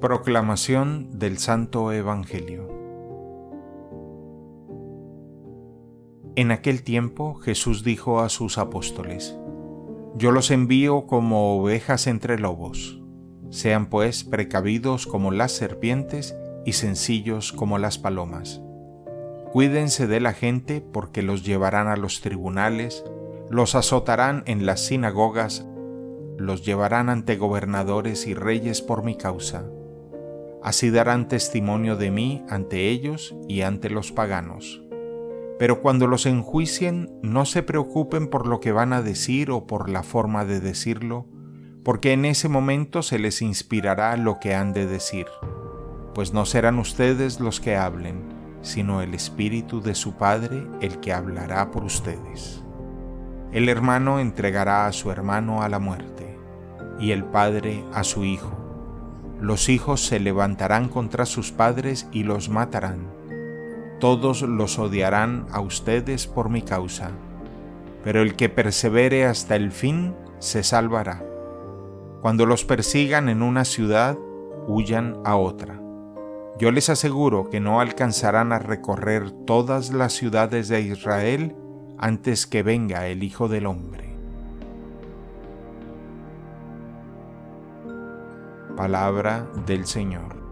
Proclamación del Santo Evangelio En aquel tiempo Jesús dijo a sus apóstoles, Yo los envío como ovejas entre lobos. Sean pues precavidos como las serpientes y sencillos como las palomas. Cuídense de la gente porque los llevarán a los tribunales, los azotarán en las sinagogas, los llevarán ante gobernadores y reyes por mi causa. Así darán testimonio de mí ante ellos y ante los paganos. Pero cuando los enjuicien, no se preocupen por lo que van a decir o por la forma de decirlo, porque en ese momento se les inspirará lo que han de decir, pues no serán ustedes los que hablen, sino el Espíritu de su Padre el que hablará por ustedes. El hermano entregará a su hermano a la muerte, y el padre a su hijo. Los hijos se levantarán contra sus padres y los matarán todos los odiarán a ustedes por mi causa, pero el que persevere hasta el fin se salvará. Cuando los persigan en una ciudad, huyan a otra. Yo les aseguro que no alcanzarán a recorrer todas las ciudades de Israel antes que venga el Hijo del Hombre. Palabra del Señor.